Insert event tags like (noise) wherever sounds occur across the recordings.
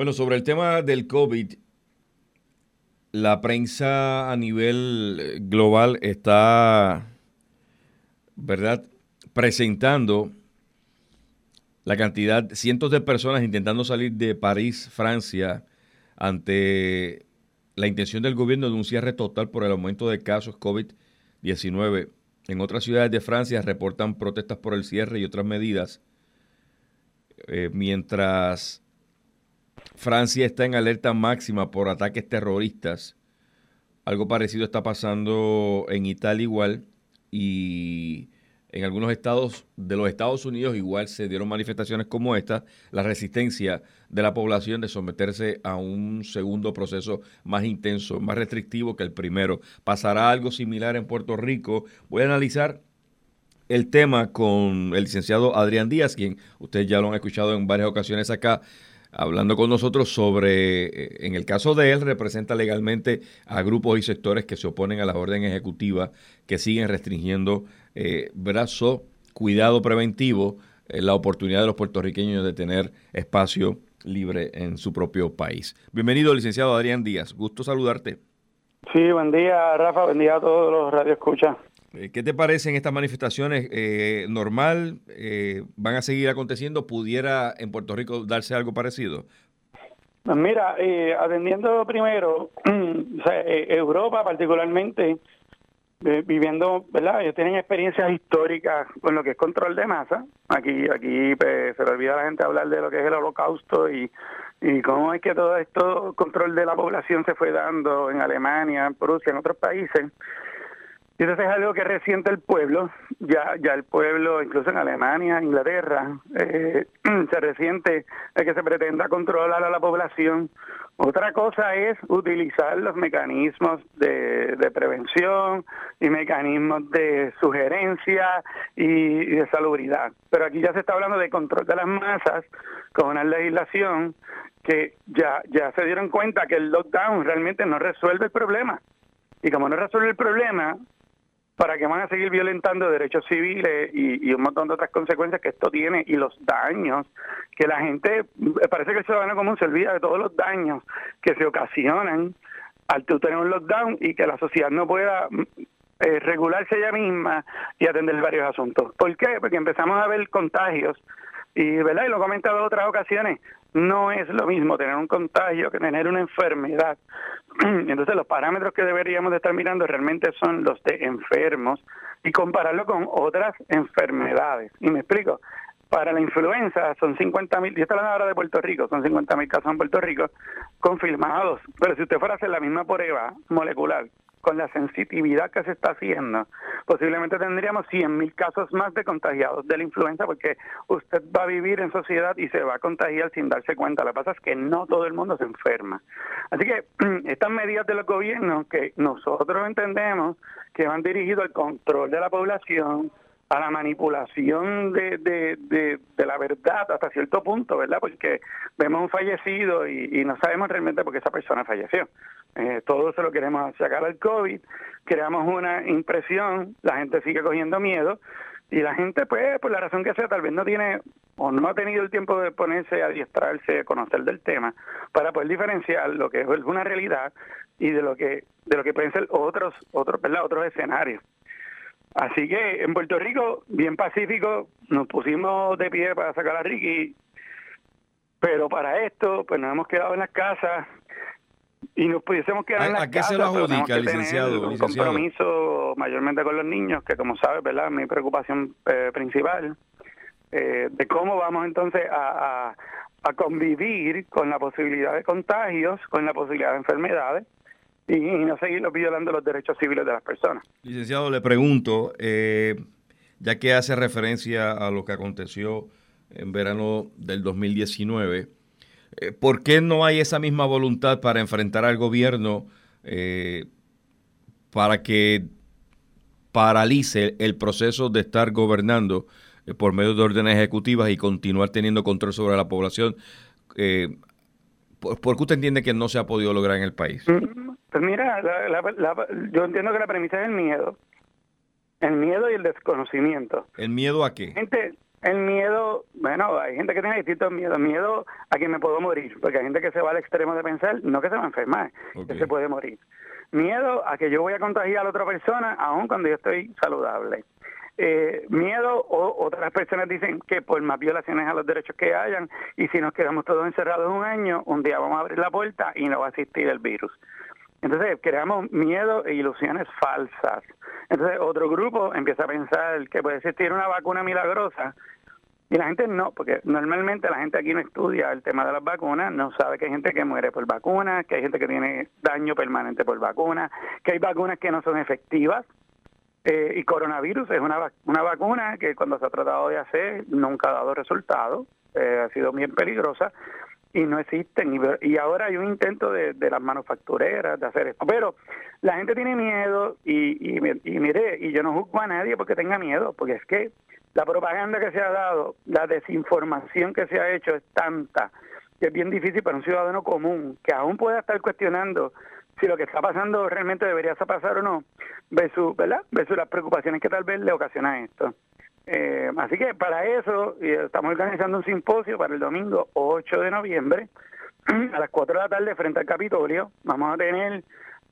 Bueno, sobre el tema del COVID, la prensa a nivel eh, global está, ¿verdad?, presentando la cantidad, cientos de personas intentando salir de París, Francia, ante la intención del gobierno de un cierre total por el aumento de casos COVID-19. En otras ciudades de Francia reportan protestas por el cierre y otras medidas, eh, mientras Francia está en alerta máxima por ataques terroristas. Algo parecido está pasando en Italia igual y en algunos estados de los Estados Unidos igual se dieron manifestaciones como esta, la resistencia de la población de someterse a un segundo proceso más intenso, más restrictivo que el primero. ¿Pasará algo similar en Puerto Rico? Voy a analizar el tema con el licenciado Adrián Díaz, quien ustedes ya lo han escuchado en varias ocasiones acá, hablando con nosotros sobre, eh, en el caso de él, representa legalmente a grupos y sectores que se oponen a la orden ejecutiva que siguen restringiendo eh, brazo, cuidado preventivo, eh, la oportunidad de los puertorriqueños de tener espacio libre en su propio país. Bienvenido, licenciado Adrián Díaz. Gusto saludarte. Sí, buen día, Rafa. Buen día a todos los radioescuchas. Eh, ¿Qué te parecen estas manifestaciones? Eh, ¿Normal? Eh, ¿Van a seguir aconteciendo? ¿Pudiera en Puerto Rico darse algo parecido? Pues mira, atendiendo primero, (clears throat) Europa particularmente, viviendo, ¿verdad? Ellos tienen experiencias históricas con lo que es control de masa. Aquí aquí pues, se le olvida a la gente hablar de lo que es el holocausto y, y cómo es que todo esto, control de la población se fue dando en Alemania, en Prusia, en otros países. Y entonces es algo que resiente el pueblo, ya ya el pueblo, incluso en Alemania, Inglaterra, eh, (clears throat) se resiente de que se pretenda controlar a la población. Otra cosa es utilizar los mecanismos de, prevención y mecanismos de sugerencia y, de salubridad. Pero aquí ya se está hablando de control de las masas con una legislación que ya, ya se dieron cuenta que el lockdown realmente no resuelve el problema. Y como no resuelve el problema, para que van a seguir violentando derechos civiles y, un montón de otras consecuencias que esto tiene y los daños que la gente, parece que el ciudadano común se olvida de todos los daños que se ocasionan al tener un lockdown y que la sociedad no pueda eh, regularse ella misma y atender varios asuntos. ¿Por qué? Porque empezamos a ver contagios y, ¿verdad? y lo he comentado en otras ocasiones, no es lo mismo tener un contagio que tener una enfermedad. (clears throat) Entonces los parámetros que deberíamos de estar mirando realmente son los de enfermos y compararlo con otras enfermedades. Y me explico. Para la influenza son 50 mil, y estoy hablando ahora de Puerto Rico, son 50 mil casos en Puerto Rico confirmados. Pero si usted fuera a hacer la misma prueba molecular con la sensitividad que se está haciendo, posiblemente tendríamos 100.000 casos más de contagiados de la influenza porque usted va a vivir en sociedad y se va a contagiar sin darse cuenta. Lo que pasa es que no todo el mundo se enferma. Así que (clears throat) estas medidas de los gobiernos que nosotros entendemos que van dirigidos al control de la población, a la manipulación de, de, de, la verdad hasta cierto punto, ¿verdad? Porque vemos un fallecido y, no sabemos realmente por qué esa persona falleció. Eh, todo se lo queremos sacar al COVID, creamos una impresión, la gente sigue cogiendo miedo y la gente, pues, por la razón que sea, tal vez no tiene o no ha tenido el tiempo de ponerse a adiestrarse, a conocer del tema, para poder diferenciar lo que es una realidad y de lo que de lo que pueden ser otros otros, ¿verdad? otros escenarios. Así que en Puerto Rico, bien pacífico, nos pusimos de pie para sacar a Ricky, pero para esto, pues nos hemos quedado en las casas y nos pudiésemos quedar en las ¿A qué casas. se lo adjudica, licenciado? Un compromiso mayormente con los niños, que como sabes, ¿verdad? Mi preocupación eh, principal, eh, de cómo vamos entonces a, a convivir con la posibilidad de contagios, con la posibilidad de enfermedades y, no seguir violando los derechos civiles de las personas. Licenciado, le pregunto, eh, ya que hace referencia a lo que aconteció en verano del 2019, eh, ¿por qué no hay esa misma voluntad para enfrentar al gobierno eh, para que paralice el proceso de estar gobernando por medio de órdenes ejecutivas y continuar teniendo control sobre la población? ¿Por qué usted entiende que no se ha podido lograr en el país? Mm, pues mira, yo entiendo que la premisa es el miedo. El miedo y el desconocimiento. ¿El miedo a qué? Gente, el miedo, bueno, hay gente que tiene distintos miedos. Miedo a que me puedo morir, porque hay gente que se va al extremo de pensar, no que se va a enfermar, que se puede morir. Miedo a que yo voy a contagiar a la otra persona, aun cuando yo estoy saludable. Eh, miedo o otras personas dicen que por más violaciones a los derechos que hayan y si nos quedamos todos encerrados un año, un día vamos a abrir la puerta y no va a existir el virus. Entonces creamos miedo e ilusiones falsas. Entonces otro grupo empieza a pensar que puede existir una vacuna milagrosa y la gente no, porque normalmente la gente aquí no estudia el tema de las vacunas, no sabe que hay gente que muere por vacunas, que hay gente que tiene daño permanente por vacunas, que hay vacunas que no son efectivas. Eh, y coronavirus es una, una vacuna que cuando se ha tratado de hacer nunca ha dado resultado, eh, ha sido bien peligrosa y no existen. Y, ahora hay un intento de, las manufactureras de hacer esto. Pero la gente tiene miedo y, y, mire, y yo no juzgo a nadie porque tenga miedo, porque es que la propaganda que se ha dado, la desinformación que se ha hecho es tanta que es bien difícil para un ciudadano común que aún pueda estar cuestionando si lo que está pasando realmente debería pasar o no, versus, ¿verdad? versus las preocupaciones que tal vez le ocasiona esto. Eh, así que para eso estamos organizando un simposio para el domingo 8 de noviembre (clears throat) a las 4 de la tarde frente al Capitolio. Vamos a tener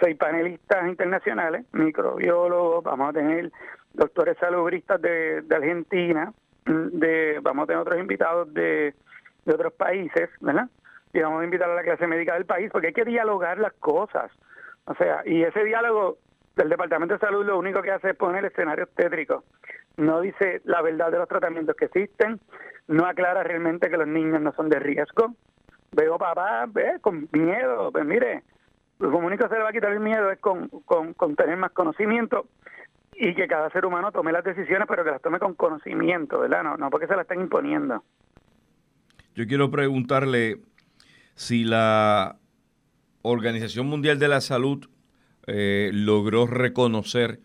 seis panelistas internacionales, microbiólogos, vamos a tener doctores salubristas de, Argentina, de, vamos a tener otros invitados de, de otros países, ¿verdad? Y vamos a invitar a la clase médica del país porque hay que dialogar las cosas. O sea, y ese diálogo del Departamento de Salud lo único que hace es poner escenarios tétricos no dice la verdad de los tratamientos que existen, no aclara realmente que los niños no son de riesgo. Veo papá ve, con miedo, pues mire, lo único que se le va a quitar el miedo es con, con, con tener más conocimiento y que cada ser humano tome las decisiones, pero que las tome con conocimiento, ¿verdad? No, no porque se las estén imponiendo. Yo quiero preguntarle si la Organización Mundial de la Salud eh, logró reconocer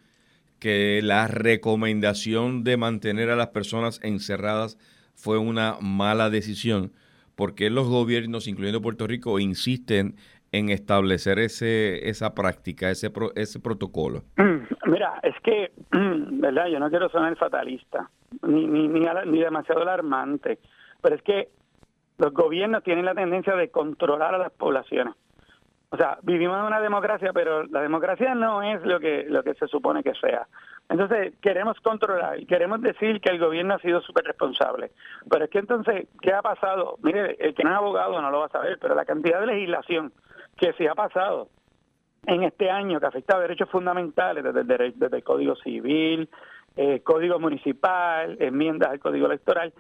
que la recomendación de mantener a las personas encerradas fue una mala decisión, porque los gobiernos, incluyendo Puerto Rico, insisten en establecer ese esa práctica, ese ese protocolo? (clears throat) Mira, es que, (clears throat) ¿verdad? Yo no quiero sonar fatalista, ni, ni, ni, ni demasiado alarmante, pero es que los gobiernos tienen la tendencia de controlar a las poblaciones. O sea, vivimos en una democracia, pero la democracia no es lo que lo que se supone que sea. Entonces, queremos controlar y queremos decir que el gobierno ha sido súper responsable. Pero es que entonces, ¿qué ha pasado? Mire, el que no es abogado no lo va a saber, pero la cantidad de legislación que se ha pasado en este año que afecta a derechos fundamentales, desde el, Código Civil, eh, Código Municipal, enmiendas al Código Electoral,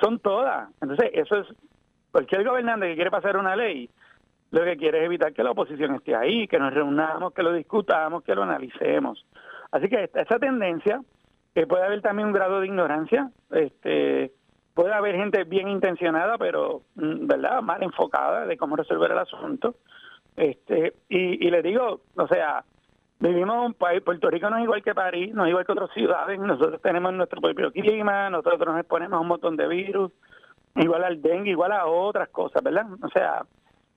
son todas. Entonces, eso es, cualquier gobernante que quiere pasar una ley, lo que quiere es evitar que la oposición esté ahí, que nos reunamos, que lo discutamos, que lo analicemos. Así que esa tendencia, que puede haber también un grado de ignorancia, este puede haber gente bien intencionada, pero mm, verdad mal enfocada de cómo resolver el asunto. Este y, y le digo, o sea, vivimos un país, Puerto Rico no es igual que París, no es igual que otras ciudades, nosotros tenemos nuestro propio clima, nosotros nos exponemos a un montón de virus, igual al dengue, igual a otras cosas, ¿verdad? O sea,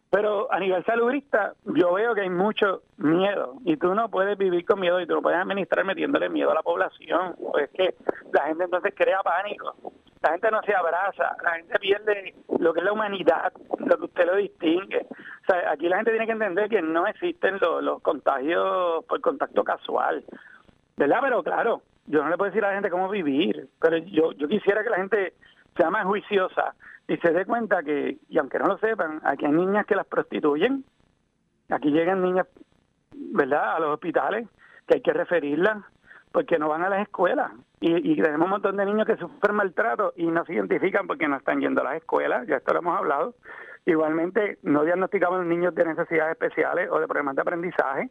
pero a nivel salubrista, yo veo que hay mucho miedo y tú no puedes vivir con miedo y tú no puedes administrar metiéndole miedo a la población. es que la gente entonces crea pánico, la gente no se abraza, la gente pierde lo que es la humanidad, lo que usted lo distingue. O sea, aquí la gente tiene que entender que no existen los, contagios por contacto casual, ¿verdad? Pero claro, yo no le puedo decir a la gente cómo vivir, pero yo, yo quisiera que la gente sea más juiciosa y se dé cuenta que, y aunque no lo sepan, aquí hay niñas que las prostituyen, aquí llegan niñas, ¿verdad?, a los hospitales, que hay que referirlas porque no van a las escuelas. Y, tenemos un montón de niños que sufren maltrato y no se identifican porque no están yendo a las escuelas, ya esto lo hemos hablado. Igualmente, no diagnosticamos niños de necesidades especiales o de problemas de aprendizaje.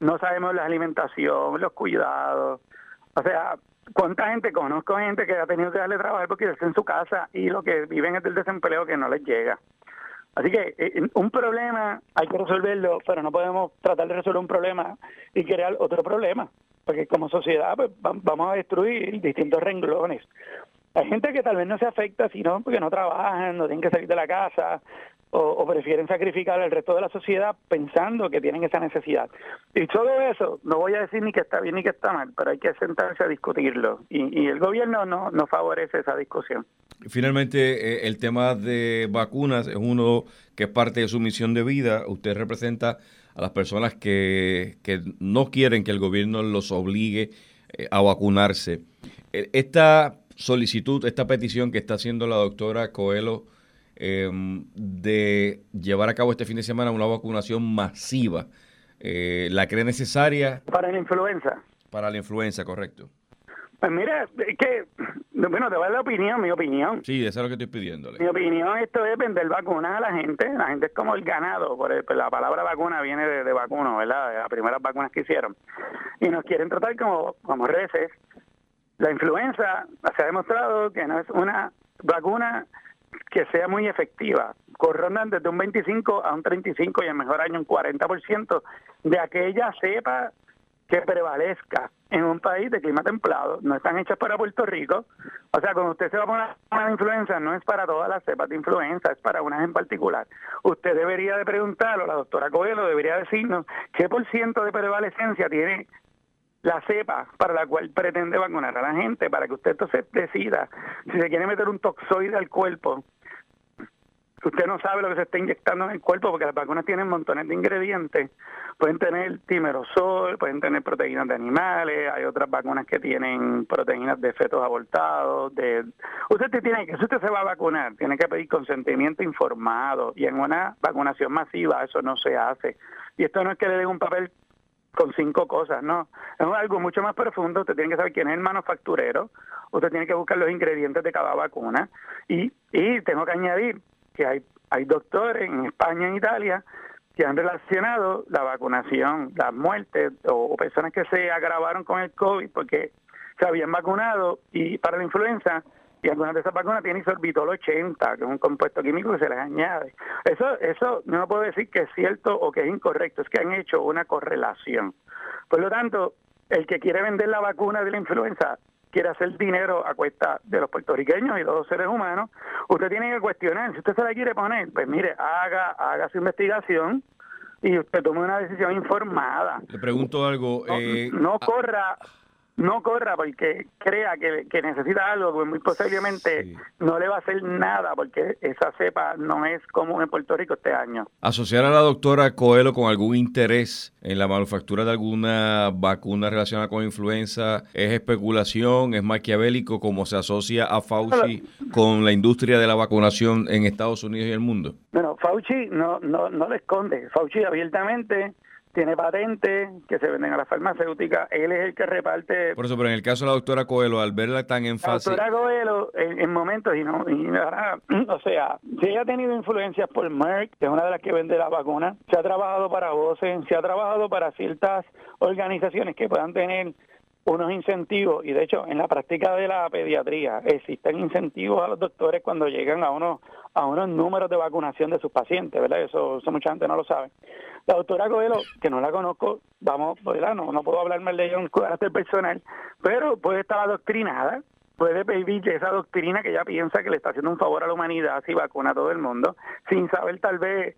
No sabemos la alimentación, los cuidados. O sea, ¿Cuánta gente conozco gente que ha tenido que darle trabajo porque está en su casa y lo que viven es del desempleo que no les llega? Así que eh, un problema hay que resolverlo, pero no podemos tratar de resolver un problema y crear otro problema, porque como sociedad pues, vamos a destruir distintos renglones. Hay gente que tal vez no se afecta, sino porque no trabajan, no tienen que salir de la casa, o, prefieren sacrificar al resto de la sociedad pensando que tienen esa necesidad. Y todo eso, no voy a decir ni que está bien ni que está mal, pero hay que sentarse a discutirlo. Y, el gobierno no, no favorece esa discusión. Finalmente, eh, el tema de vacunas es uno que es parte de su misión de vida. Usted representa a las personas que, que no quieren que el gobierno los obligue eh, a vacunarse. E, esta solicitud, esta petición que está haciendo la doctora Coelho em, de llevar a cabo este fin de semana una vacunación masiva, eh, ¿la cree necesaria? Para la influenza. Para la influenza, correcto. Pues mira, es que, bueno, te voy a dar la opinión, mi opinión. Sí, eso es lo que estoy pidiéndole. Mi opinión, esto es vender vacunas a la gente. La gente es como el ganado, por pues la palabra vacuna viene de, de vacuno, ¿verdad? De las primeras vacunas que hicieron. Y nos quieren tratar como, como reces. La influenza se ha demostrado que no es una vacuna que sea muy efectiva. Corrondan desde un 25 a un 35 y en mejor año un 40% de aquella cepa que prevalezca en un país de clima templado, no están hechas para Puerto Rico. O sea, cuando usted se va a poner una influenza, no es para todas las cepas de influenza, es para unas en particular. Usted debería de preguntar, o la doctora Coelho debería decirnos, qué por ciento de prevalecencia tiene la cepa para la cual pretende vacunar a la gente, para que usted entonces decida si se quiere meter un toxoide al cuerpo usted no sabe lo que se está inyectando en el cuerpo porque las vacunas tienen montones de ingredientes. Pueden tener timerosol, pueden tener proteínas de animales, hay otras vacunas que tienen proteínas de fetos abortados. De... Usted tiene que, si usted se va a vacunar, tiene que pedir consentimiento informado y en una vacunación masiva eso no se hace. Y esto no es que le den un papel con cinco cosas, no. Es algo mucho más profundo. Usted tiene que saber quién es el manufacturero. Usted tiene que buscar los ingredientes de cada vacuna. Y, y tengo que añadir, que hay, hay doctores en España, en Italia, que han relacionado la vacunación, las muertes o, personas que se agravaron con el COVID porque se habían vacunado y para la influenza y algunas de esas vacunas tienen sorbitol 80, que es un compuesto químico que se les añade. Eso, eso no puedo decir que es cierto o que es incorrecto, es que han hecho una correlación. Por lo tanto, el que quiere vender la vacuna de la influenza quiere hacer dinero a cuesta de los puertorriqueños y de los seres humanos, usted tiene que cuestionar, si usted se la quiere poner, pues mire, haga, haga su investigación y usted tome una decisión informada. Le pregunto algo. no eh, corra no corra porque crea que, necesita algo, pues muy posiblemente no le va a hacer nada porque esa cepa no es común en Puerto Rico este año. Asociar a la doctora Coelho con algún interés en la manufactura de alguna vacuna relacionada con influenza es especulación, es maquiavélico como se asocia a Fauci con la industria de la vacunación en Estados Unidos y el mundo. Bueno, Fauci no, no, no le esconde, Fauci abiertamente tiene patentes que se venden a las farmacéuticas, él es el que reparte... Por eso, pero en el caso de la doctora Coelho, al verla tan en fase... La doctora Coelho, en, momentos, y no, y (clears throat) o sea, si ella ha tenido influencias por Merck, que es una de las que vende la vacuna, se ha trabajado para voces, se ha trabajado para ciertas organizaciones que puedan tener unos incentivos y de hecho en la práctica de la pediatría existen incentivos a los doctores cuando llegan a unos a unos números de vacunación de sus pacientes, ¿verdad? Eso, eso mucha gente no lo sabe. La doctora Coelho, que no la conozco, vamos, ¿verdad? No, no puedo hablar mal de ella en carácter personal, pero puede estar adoctrinada, puede pedir esa doctrina que ella piensa que le está haciendo un favor a la humanidad si vacuna a todo el mundo, sin saber tal vez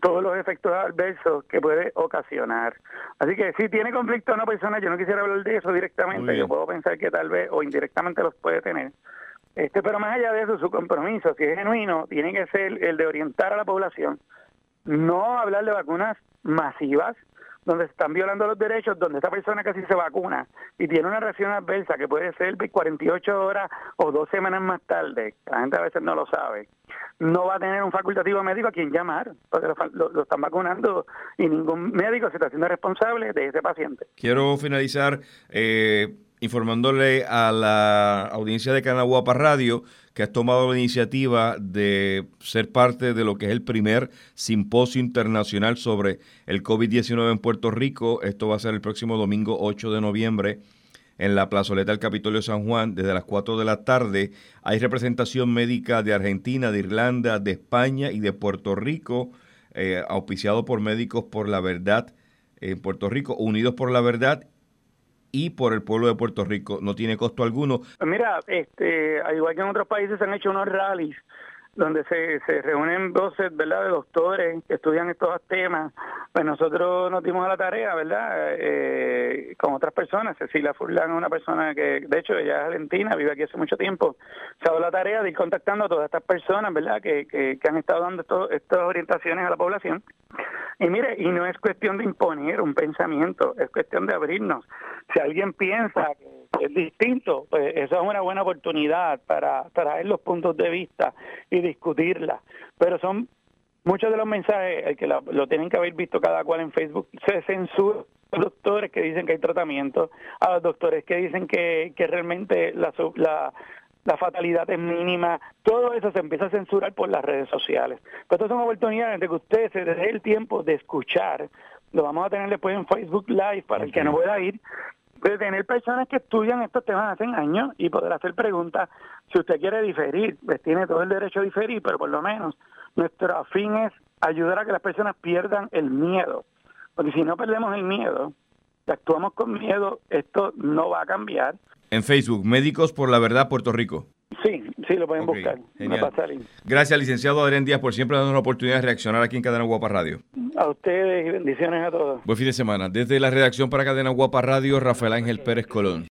todos los efectos adversos que puede ocasionar. Así que si tiene conflicto una persona, yo no quisiera hablar de eso directamente, yo puedo pensar que tal vez o indirectamente los puede tener. Este, pero más allá de eso, su compromiso, si es genuino, tiene que ser el de orientar a la población, no hablar de vacunas masivas, donde se están violando los derechos, donde esta persona casi se vacuna y tiene una reacción adversa que puede ser de 48 horas o dos semanas más tarde, la gente a veces no lo sabe, no va a tener un facultativo médico a quien llamar, porque lo, están vacunando y ningún médico se está haciendo responsable de ese paciente. Quiero finalizar eh, informándole a la audiencia de Canaguapa Radio que has tomado la iniciativa de ser parte de lo que es el primer simposio internacional sobre el COVID-19 en Puerto Rico. Esto va a ser el próximo domingo 8 de noviembre en la plazoleta del Capitolio San Juan desde las 4 de la tarde. Hay representación médica de Argentina, de Irlanda, de España y de Puerto Rico, eh, auspiciado por Médicos por la Verdad en Puerto Rico, Unidos por la Verdad y por el pueblo de Puerto Rico. No tiene costo alguno. Mira, este, al igual que en otros países se han hecho unos rallies donde se, se reúnen voces, ¿verdad?, de doctores que estudian estos temas. Pues nosotros nos dimos a la tarea, ¿verdad?, eh, con otras personas. Cecilia Furlan es una persona que, de hecho, ella es argentina, vive aquí hace mucho tiempo. Se ha dado la tarea de ir contactando a todas estas personas, ¿verdad?, que, que, han estado dando estas orientaciones a la población. Y mire, y no es cuestión de imponer un pensamiento, es cuestión de abrirnos. Si alguien piensa que es distinto, pues esa es una buena oportunidad para traer los puntos de vista y discutirla. Pero son muchos de los mensajes, el que lo, tienen que haber visto cada cual en Facebook, se censura a los doctores que dicen que hay tratamiento, a los doctores que dicen que, que realmente la, la, la fatalidad es mínima, todo eso se empieza a censurar por las redes sociales. Pero estas son oportunidades de que usted se dé el tiempo de escuchar, lo vamos a tener después en Facebook Live para el que no pueda ir, de tener personas que estudian estos temas hace años y poder hacer preguntas. Si usted quiere diferir, pues tiene todo el derecho a diferir, pero por lo menos nuestro fin es ayudar a que las personas pierdan el miedo. Porque si no perdemos el miedo, si actuamos con miedo, esto no va a cambiar en Facebook, Médicos por la Verdad Puerto Rico. Sí, sí, lo pueden buscar. Gracias, licenciado Adrián Díaz, por siempre darnos la oportunidad de reaccionar aquí en Cadena Guapa Radio. A ustedes y bendiciones a todos. Buen fin de semana. Desde la redacción para Cadena Guapa Radio, Rafael Ángel Pérez Colón.